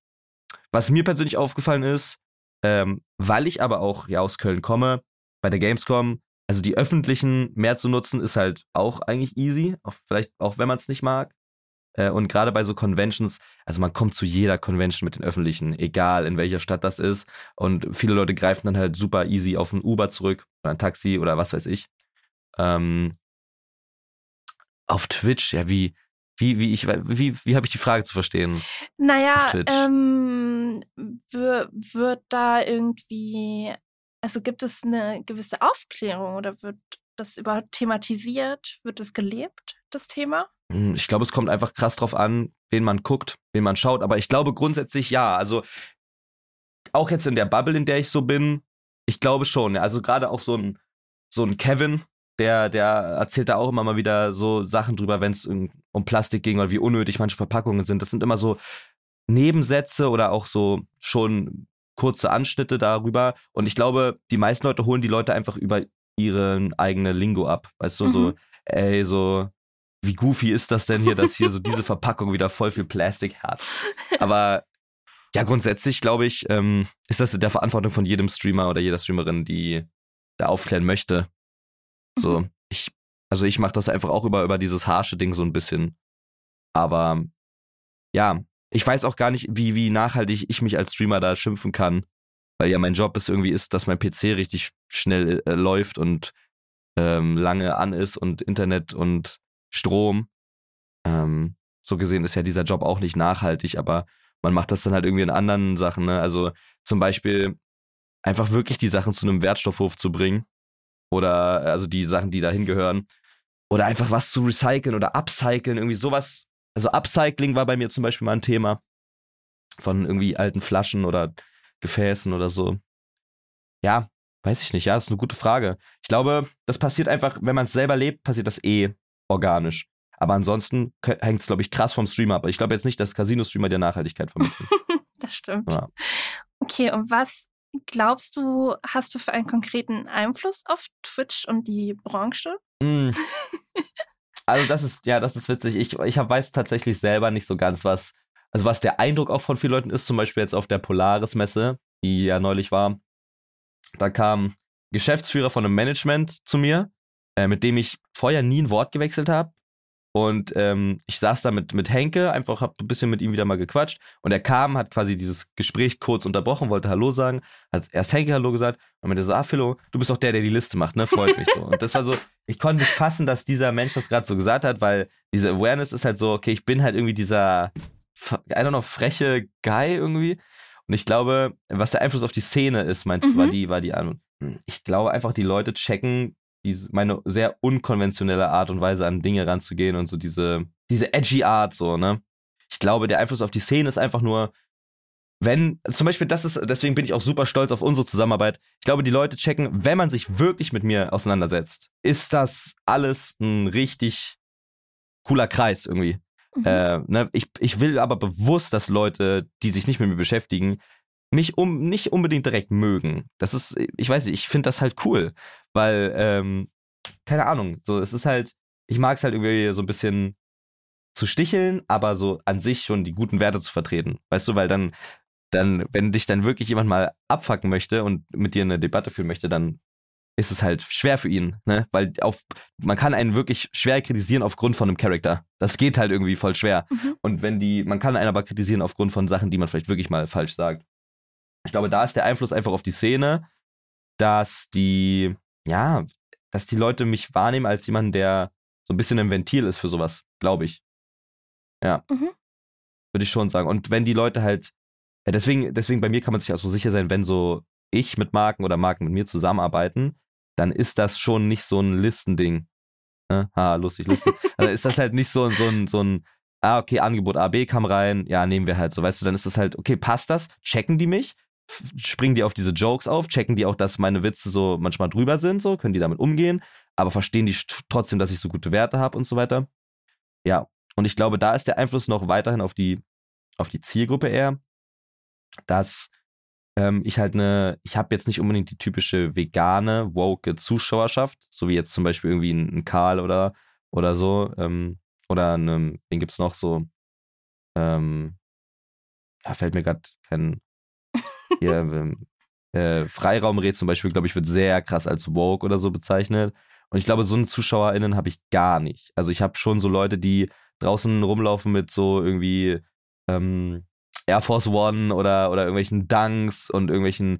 was mir persönlich aufgefallen ist, ähm, weil ich aber auch ja aus Köln komme, bei der Gamescom, also die öffentlichen mehr zu nutzen, ist halt auch eigentlich easy, auch vielleicht auch wenn man es nicht mag. Äh, und gerade bei so Conventions, also man kommt zu jeder Convention mit den öffentlichen, egal in welcher Stadt das ist. Und viele Leute greifen dann halt super easy auf ein Uber zurück oder ein Taxi oder was weiß ich. Ähm, auf Twitch, ja, wie, wie, wie, ich, wie, wie habe ich die Frage zu verstehen? Naja, ähm, wird da irgendwie, also gibt es eine gewisse Aufklärung oder wird das überhaupt thematisiert? Wird es gelebt, das Thema? Hm, ich glaube, es kommt einfach krass drauf an, wen man guckt, wen man schaut. Aber ich glaube grundsätzlich ja. Also auch jetzt in der Bubble, in der ich so bin, ich glaube schon. Also gerade auch so ein, so ein Kevin, der, der erzählt da auch immer mal wieder so Sachen drüber, wenn es um Plastik ging oder wie unnötig manche Verpackungen sind. Das sind immer so Nebensätze oder auch so schon kurze Anschnitte darüber. Und ich glaube, die meisten Leute holen die Leute einfach über ihren eigenen Lingo ab. Weißt du, mhm. so, ey, so, wie goofy ist das denn hier, dass hier so diese Verpackung wieder voll viel Plastik hat. Aber ja, grundsätzlich glaube ich, ähm, ist das der Verantwortung von jedem Streamer oder jeder Streamerin, die da aufklären möchte. So, mhm. ich, also ich mache das einfach auch über, über dieses harsche Ding so ein bisschen. Aber ja, ich weiß auch gar nicht, wie, wie nachhaltig ich mich als Streamer da schimpfen kann. Weil ja mein Job ist irgendwie ist, dass mein PC richtig schnell äh, läuft und ähm, lange an ist und Internet und Strom. Ähm, so gesehen ist ja dieser Job auch nicht nachhaltig, aber man macht das dann halt irgendwie in anderen Sachen. Ne? Also zum Beispiel einfach wirklich die Sachen zu einem Wertstoffhof zu bringen oder also die Sachen, die da hingehören oder einfach was zu recyceln oder upcyclen, irgendwie sowas. Also Upcycling war bei mir zum Beispiel mal ein Thema von irgendwie alten Flaschen oder Gefäßen oder so. Ja, weiß ich nicht. Ja, ist eine gute Frage. Ich glaube, das passiert einfach, wenn man es selber lebt, passiert das eh organisch. Aber ansonsten hängt es, glaube ich, krass vom Streamer ab. Ich glaube jetzt nicht, dass Casino-Streamer der Nachhaltigkeit vermitteln. das stimmt. Ja. Okay, und was glaubst du, hast du für einen konkreten Einfluss auf Twitch und die Branche? Mm. Also das ist, ja, das ist witzig. Ich, ich weiß tatsächlich selber nicht so ganz, was, also was der Eindruck auch von vielen Leuten ist, zum Beispiel jetzt auf der Polaris-Messe, die ja neulich war. Da kam Geschäftsführer von einem Management zu mir äh, mit dem ich vorher nie ein Wort gewechselt habe. Und ähm, ich saß da mit, mit Henke, einfach hab ein bisschen mit ihm wieder mal gequatscht. Und er kam, hat quasi dieses Gespräch kurz unterbrochen, wollte Hallo sagen, hat erst Henke Hallo gesagt und meinte so, ah Philo, du bist doch der, der die Liste macht, ne? Freut mich so. Und das war so, ich konnte nicht fassen, dass dieser Mensch das gerade so gesagt hat, weil diese Awareness ist halt so, okay, ich bin halt irgendwie dieser, I don't know, freche Guy irgendwie. Und ich glaube, was der Einfluss auf die Szene ist, meinst du, mhm. war die, war die An. Ich glaube einfach, die Leute checken, diese, meine sehr unkonventionelle Art und Weise an Dinge ranzugehen und so diese, diese edgy Art, so, ne? Ich glaube, der Einfluss auf die Szene ist einfach nur, wenn, zum Beispiel, das ist, deswegen bin ich auch super stolz auf unsere Zusammenarbeit. Ich glaube, die Leute checken, wenn man sich wirklich mit mir auseinandersetzt, ist das alles ein richtig cooler Kreis irgendwie. Mhm. Äh, ne? ich, ich will aber bewusst, dass Leute, die sich nicht mit mir beschäftigen, mich um nicht unbedingt direkt mögen. Das ist, ich weiß nicht, ich finde das halt cool, weil, ähm, keine Ahnung, so, es ist halt, ich mag es halt irgendwie so ein bisschen zu sticheln, aber so an sich schon die guten Werte zu vertreten. Weißt du, weil dann, dann, wenn dich dann wirklich jemand mal abfacken möchte und mit dir eine Debatte führen möchte, dann ist es halt schwer für ihn, ne? Weil auf, man kann einen wirklich schwer kritisieren aufgrund von einem Charakter. Das geht halt irgendwie voll schwer. Mhm. Und wenn die, man kann einen aber kritisieren aufgrund von Sachen, die man vielleicht wirklich mal falsch sagt. Ich glaube, da ist der Einfluss einfach auf die Szene, dass die, ja, dass die Leute mich wahrnehmen als jemanden, der so ein bisschen ein Ventil ist für sowas, glaube ich. Ja. Mhm. Würde ich schon sagen. Und wenn die Leute halt, ja, deswegen, deswegen bei mir kann man sich auch so sicher sein, wenn so ich mit Marken oder Marken mit mir zusammenarbeiten, dann ist das schon nicht so ein Listending. Ne? Ha, lustig, lustig. also ist das halt nicht so, so, ein, so ein, ah, okay, Angebot A, B kam rein, ja, nehmen wir halt so, weißt du, dann ist das halt, okay, passt das? Checken die mich? Springen die auf diese Jokes auf? Checken die auch, dass meine Witze so manchmal drüber sind, so? Können die damit umgehen? Aber verstehen die trotzdem, dass ich so gute Werte habe und so weiter? Ja, und ich glaube, da ist der Einfluss noch weiterhin auf die, auf die Zielgruppe eher, dass ähm, ich halt eine, ich habe jetzt nicht unbedingt die typische vegane, woke Zuschauerschaft, so wie jetzt zum Beispiel irgendwie ein, ein Karl oder, oder so, ähm, oder eine, wen gibt's noch so, ähm, da fällt mir gerade kein, hier, ähm, äh, Freiraumred zum Beispiel, glaube ich, wird sehr krass als woke oder so bezeichnet. Und ich glaube, so eine ZuschauerInnen habe ich gar nicht. Also ich habe schon so Leute, die draußen rumlaufen mit so irgendwie ähm, Air Force One oder, oder irgendwelchen Dunks und irgendwelchen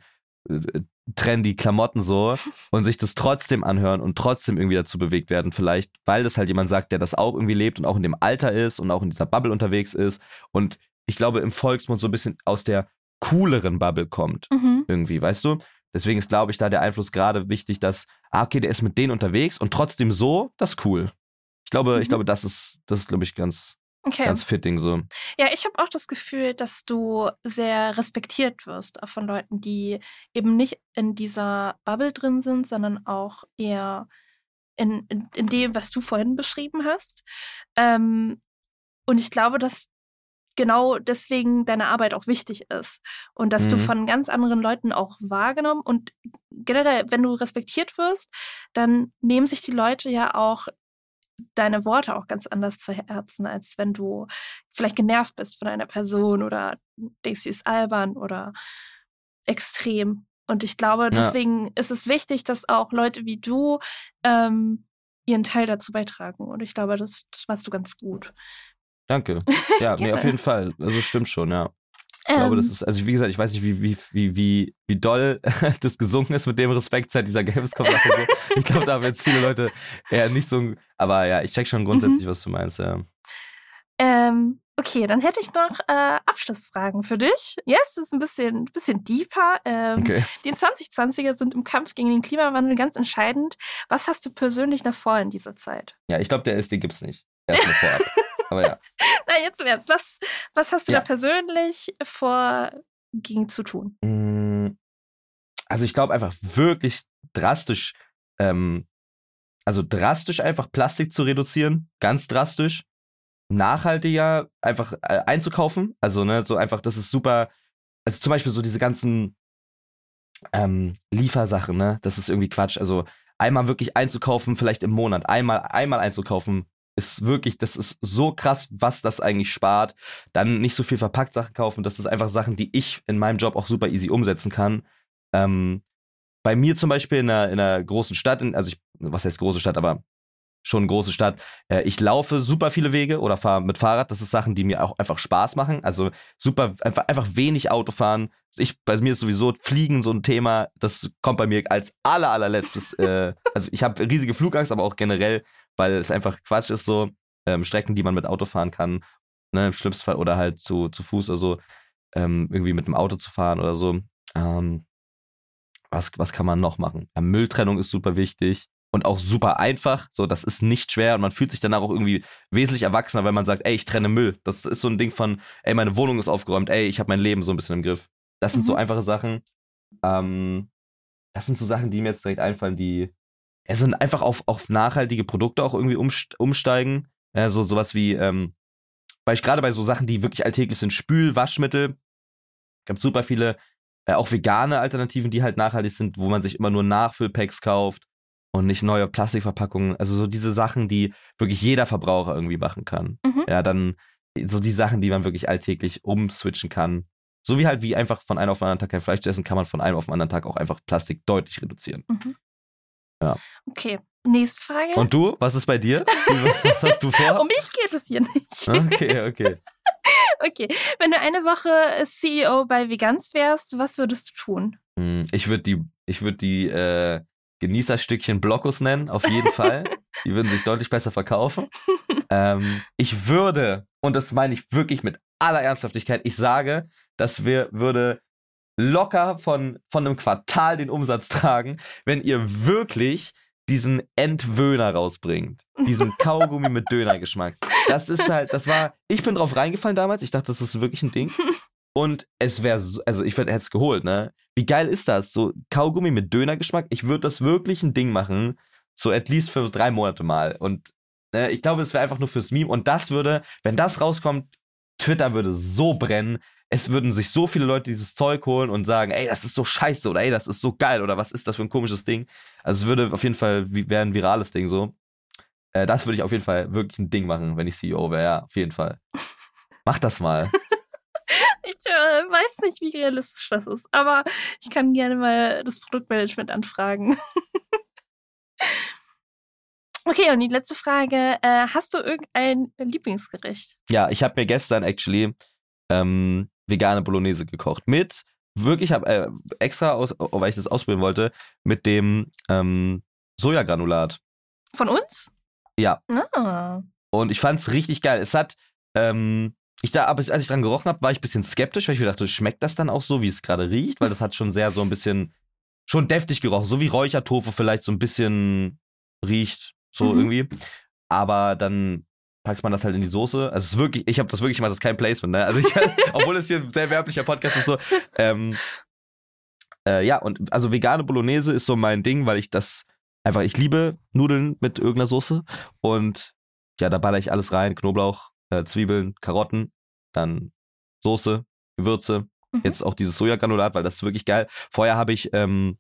äh, trendy Klamotten so und sich das trotzdem anhören und trotzdem irgendwie dazu bewegt werden, vielleicht, weil das halt jemand sagt, der das auch irgendwie lebt und auch in dem Alter ist und auch in dieser Bubble unterwegs ist und ich glaube im Volksmund so ein bisschen aus der cooleren Bubble kommt, mhm. irgendwie, weißt du? Deswegen ist, glaube ich, da der Einfluss gerade wichtig, dass, ah, okay, der ist mit denen unterwegs und trotzdem so, das ist cool. Ich glaube, mhm. ich glaube, das ist, das ist, glaube ich, ganz, Okay. Ganz fitting so. Ja, ich habe auch das Gefühl, dass du sehr respektiert wirst von Leuten, die eben nicht in dieser Bubble drin sind, sondern auch eher in, in, in dem, was du vorhin beschrieben hast. Ähm, und ich glaube, dass genau deswegen deine Arbeit auch wichtig ist und dass mhm. du von ganz anderen Leuten auch wahrgenommen und generell, wenn du respektiert wirst, dann nehmen sich die Leute ja auch deine Worte auch ganz anders zu Herzen, als wenn du vielleicht genervt bist von einer Person oder denkst, sie ist albern oder extrem. Und ich glaube, deswegen ja. ist es wichtig, dass auch Leute wie du ähm, ihren Teil dazu beitragen. Und ich glaube, das, das machst du ganz gut. Danke. Ja, nee, auf jeden Fall. Also stimmt schon, ja. Ich glaube, das ähm. ist, also wie gesagt, ich weiß nicht, wie, wie, wie, wie, wie doll das gesungen ist mit dem Respekt seit dieser Gamescom-Sache. So. Ich glaube, da haben jetzt viele Leute eher nicht so, aber ja, ich check schon grundsätzlich, mhm. was du meinst, ja. Ähm, okay, dann hätte ich noch äh, Abschlussfragen für dich. Yes, das ist ein bisschen, bisschen deeper. Ähm, okay. Die 2020er sind im Kampf gegen den Klimawandel ganz entscheidend. Was hast du persönlich noch vor in dieser Zeit? Ja, ich glaube, der SD gibt's nicht. Erstmal vorab. Aber ja. Na, jetzt im Ernst. Was, was hast du ja. da persönlich vor, gegen zu tun? Mm, also ich glaube einfach wirklich drastisch, ähm, also drastisch einfach Plastik zu reduzieren, ganz drastisch. Nachhaltiger einfach äh, einzukaufen. Also, ne, so einfach, das ist super. Also zum Beispiel so diese ganzen ähm, Liefersachen, ne? Das ist irgendwie Quatsch. Also einmal wirklich einzukaufen, vielleicht im Monat, einmal, einmal einzukaufen, ist wirklich, das ist so krass, was das eigentlich spart. Dann nicht so viel verpackt Sachen kaufen. Das ist einfach Sachen, die ich in meinem Job auch super easy umsetzen kann. Ähm, bei mir zum Beispiel in einer, in einer großen Stadt, in, also ich, was heißt große Stadt, aber schon große Stadt. Äh, ich laufe super viele Wege oder fahre mit Fahrrad. Das ist Sachen, die mir auch einfach Spaß machen. Also super, einfach, einfach wenig Auto fahren. Ich, bei mir ist sowieso Fliegen so ein Thema. Das kommt bei mir als aller, allerletztes. äh, also ich habe riesige Flugangst, aber auch generell weil es einfach Quatsch ist, so ähm, Strecken, die man mit Auto fahren kann, ne, im schlimmsten Fall, oder halt zu, zu Fuß oder so, ähm, irgendwie mit dem Auto zu fahren oder so. Ähm, was, was kann man noch machen? Ja, Mülltrennung ist super wichtig und auch super einfach. So, das ist nicht schwer und man fühlt sich danach auch irgendwie wesentlich erwachsener, weil man sagt, ey, ich trenne Müll. Das ist so ein Ding von, ey, meine Wohnung ist aufgeräumt, ey, ich habe mein Leben so ein bisschen im Griff. Das sind mhm. so einfache Sachen. Ähm, das sind so Sachen, die mir jetzt direkt einfallen, die, ja, so einfach auf, auf nachhaltige Produkte auch irgendwie umsteigen. Ja, so sowas wie, ähm, weil ich gerade bei so Sachen, die wirklich alltäglich sind, Spül, Waschmittel, gibt super viele, äh, auch vegane Alternativen, die halt nachhaltig sind, wo man sich immer nur Nachfüllpacks kauft und nicht neue Plastikverpackungen. Also so diese Sachen, die wirklich jeder Verbraucher irgendwie machen kann. Mhm. Ja, dann so die Sachen, die man wirklich alltäglich umswitchen kann. So wie halt wie einfach von einem auf den anderen Tag kein Fleisch essen, kann man von einem auf den anderen Tag auch einfach Plastik deutlich reduzieren. Mhm. Ja. Okay, nächste Frage. Und du? Was ist bei dir? Was hast du vor? um mich geht es hier nicht. Okay, okay. okay, wenn du eine Woche CEO bei Vegans wärst, was würdest du tun? Hm, ich würde die, ich würde die äh, Genießerstückchen Blockus nennen, auf jeden Fall. die würden sich deutlich besser verkaufen. ähm, ich würde, und das meine ich wirklich mit aller Ernsthaftigkeit, ich sage, dass wir würde locker von, von einem Quartal den Umsatz tragen, wenn ihr wirklich diesen Entwöhner rausbringt. Diesen Kaugummi mit Dönergeschmack. Das ist halt, das war, ich bin drauf reingefallen damals. Ich dachte, das ist wirklich ein Ding. Und es wäre, so, also ich hätte es geholt, ne? Wie geil ist das? So Kaugummi mit Dönergeschmack. Ich würde das wirklich ein Ding machen. So at least für drei Monate mal. Und ne, ich glaube, es wäre einfach nur fürs Meme. Und das würde, wenn das rauskommt, Twitter würde so brennen es würden sich so viele Leute dieses Zeug holen und sagen, ey, das ist so scheiße oder ey, das ist so geil oder was ist das für ein komisches Ding. Also es würde auf jeden Fall, wäre ein virales Ding so. Äh, das würde ich auf jeden Fall wirklich ein Ding machen, wenn ich CEO wäre, ja, auf jeden Fall. Mach das mal. ich äh, weiß nicht, wie realistisch das ist, aber ich kann gerne mal das Produktmanagement anfragen. Okay, und die letzte Frage. Äh, hast du irgendein Lieblingsgericht? Ja, ich habe mir gestern actually ähm, vegane Bolognese gekocht. Mit, wirklich, habe äh, extra, aus, weil ich das ausprobieren wollte, mit dem ähm, Sojagranulat. Von uns? Ja. Ah. Und ich fand es richtig geil. Es hat, ähm, ich da, aber als ich dran gerochen habe, war ich ein bisschen skeptisch, weil ich mir dachte, schmeckt das dann auch so, wie es gerade riecht? Weil das hat schon sehr so ein bisschen, schon deftig gerochen, so wie Räuchertofu vielleicht so ein bisschen riecht, so mhm. irgendwie. Aber dann packst man das halt in die Soße. Also es ist wirklich, ich habe das wirklich gemacht, das ist kein Placement, ne? Also ich, obwohl es hier ein sehr werblicher Podcast ist, so. Ähm, äh, ja, und also vegane Bolognese ist so mein Ding, weil ich das einfach, ich liebe Nudeln mit irgendeiner Soße. Und ja, da baller ich alles rein: Knoblauch, äh, Zwiebeln, Karotten, dann Soße, Gewürze. Mhm. Jetzt auch dieses Sojagranulat, weil das ist wirklich geil. Vorher habe ich ähm,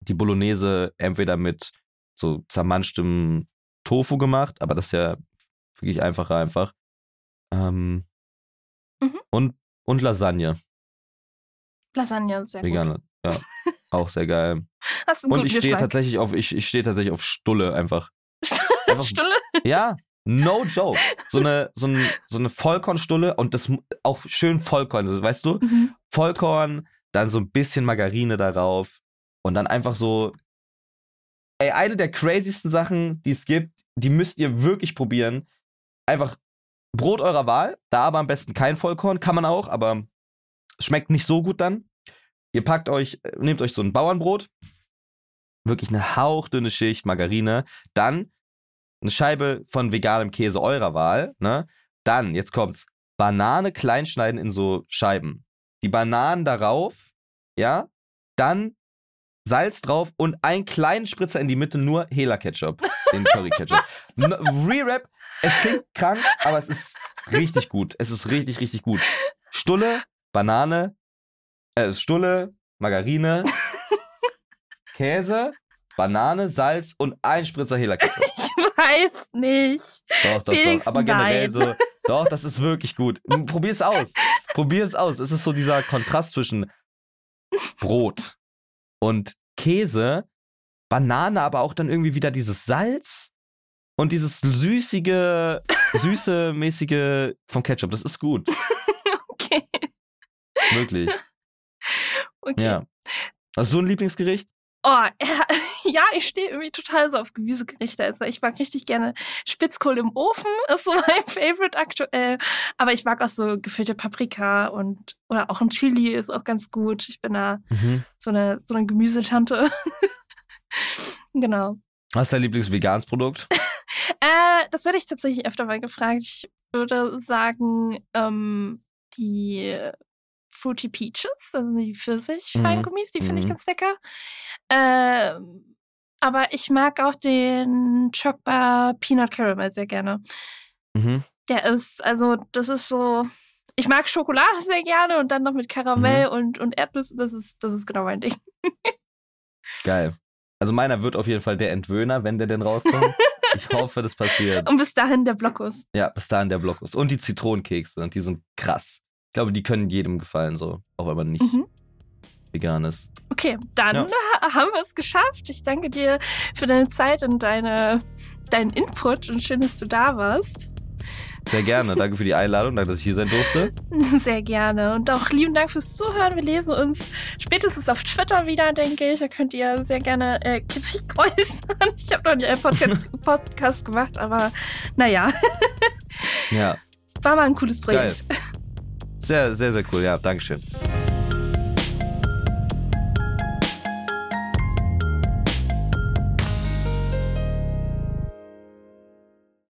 die Bolognese entweder mit so zermanschtem Tofu gemacht, aber das ist ja wirklich einfacher einfach. Ähm, mhm. und, und Lasagne. Lasagne, sehr Vegan, gut. Ja, auch sehr geil. Hast einen und ich stehe tatsächlich auf, ich, ich stehe tatsächlich auf Stulle einfach. einfach Stulle? Ja, no joke. So eine, so, ein, so eine Vollkornstulle und das auch schön Vollkorn, also, weißt du? Mhm. Vollkorn, dann so ein bisschen Margarine darauf und dann einfach so. Ey, eine der crazysten Sachen, die es gibt, die müsst ihr wirklich probieren einfach Brot eurer Wahl, da aber am besten kein Vollkorn, kann man auch, aber schmeckt nicht so gut dann. Ihr packt euch, äh, nehmt euch so ein Bauernbrot, wirklich eine hauchdünne Schicht Margarine, dann eine Scheibe von veganem Käse eurer Wahl, ne? Dann, jetzt kommt's, Banane kleinschneiden in so Scheiben. Die Bananen darauf, ja? Dann Salz drauf und einen kleinen Spritzer in die Mitte, nur Hela-Ketchup, den Curry-Ketchup. Re-Rap, es klingt krank, aber es ist richtig gut. Es ist richtig, richtig gut. Stulle, Banane, äh, Stulle, Margarine, Käse, Banane, Salz und ein Spritzer Hela-Ketchup. Ich weiß nicht. Doch, doch, Felix, doch. Aber generell nein. so, doch, das ist wirklich gut. Probier es aus. Probier es aus. Es ist so dieser Kontrast zwischen Brot und Käse, Banane, aber auch dann irgendwie wieder dieses Salz und dieses süßige, süße mäßige vom Ketchup. Das ist gut. okay. Wirklich. Okay. Ja. Hast du ein Lieblingsgericht? Oh, ja, ich stehe irgendwie total so auf Gemüsegerichte. Also ich mag richtig gerne Spitzkohl im Ofen, ist so mein Favorite aktuell. Aber ich mag auch so gefüllte Paprika und oder auch ein Chili ist auch ganz gut. Ich bin da mhm. so eine so eine Gemüsetante. genau. Was ist dein Lieblingsvegansprodukt? äh, das werde ich tatsächlich öfter mal gefragt. Ich würde sagen, ähm, die Fruity Peaches, also die Pfirsich-Feingummis, die finde ich mhm. ganz lecker. Äh, aber ich mag auch den Chopper Peanut Caramel sehr gerne. Mhm. Der ist, also, das ist so. Ich mag Schokolade sehr gerne und dann noch mit Karamell mhm. und, und Erdnüsse. Das ist, das ist genau mein Ding. Geil. Also meiner wird auf jeden Fall der Entwöhner, wenn der denn rauskommt. Ich hoffe, das passiert. Und bis dahin der Blockus. Ja, bis dahin der Blockus. Und die Zitronenkekse. Und die sind krass. Ich glaube, die können jedem gefallen, so. Auch wenn man nicht mhm. Vegan ist. Okay, dann ja. haben wir es geschafft. Ich danke dir für deine Zeit und deine, deinen Input und schön, dass du da warst. Sehr gerne. Danke für die Einladung. Danke, dass ich hier sein durfte. Sehr gerne. Und auch lieben Dank fürs Zuhören. Wir lesen uns spätestens auf Twitter wieder, denke ich. Da könnt ihr sehr gerne äh, Kritik äußern. Ich habe noch nie einen Podcast, Podcast gemacht, aber naja. Ja. War mal ein cooles Projekt. Geil. Sehr, sehr, sehr cool. Ja, Dankeschön.